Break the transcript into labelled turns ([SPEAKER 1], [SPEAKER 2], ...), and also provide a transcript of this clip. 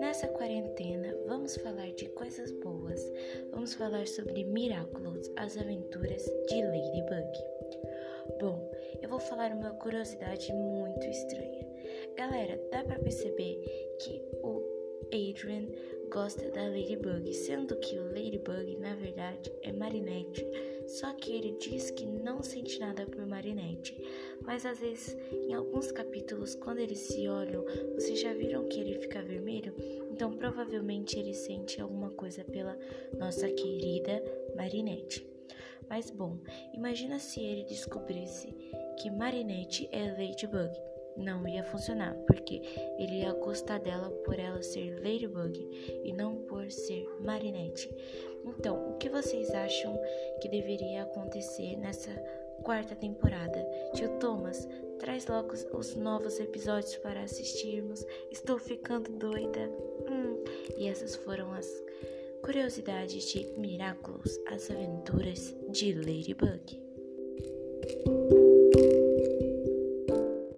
[SPEAKER 1] Nessa quarentena, vamos falar de coisas boas. Vamos falar sobre Miraculous, as aventuras de Ladybug. Bom, eu vou falar uma curiosidade muito estranha. Galera, dá para perceber que o Adrian gosta da Ladybug, sendo que o Ladybug na verdade é Marinette. Só que ele diz que não sente nada por Marinette. Mas às vezes, em alguns capítulos, quando eles se olham, vocês já viram que ele fica vermelho? Então provavelmente ele sente alguma coisa pela nossa querida Marinette. Mas bom, imagina se ele descobrisse que Marinette é Ladybug não ia funcionar, porque ele ia gostar dela por ela ser Ladybug e não por ser Marinette. Então, o que vocês acham que deveria acontecer nessa quarta temporada? Tio Thomas, traz logo os novos episódios para assistirmos. Estou ficando doida. Hum. E essas foram as curiosidades de Miraculous, as aventuras de Ladybug.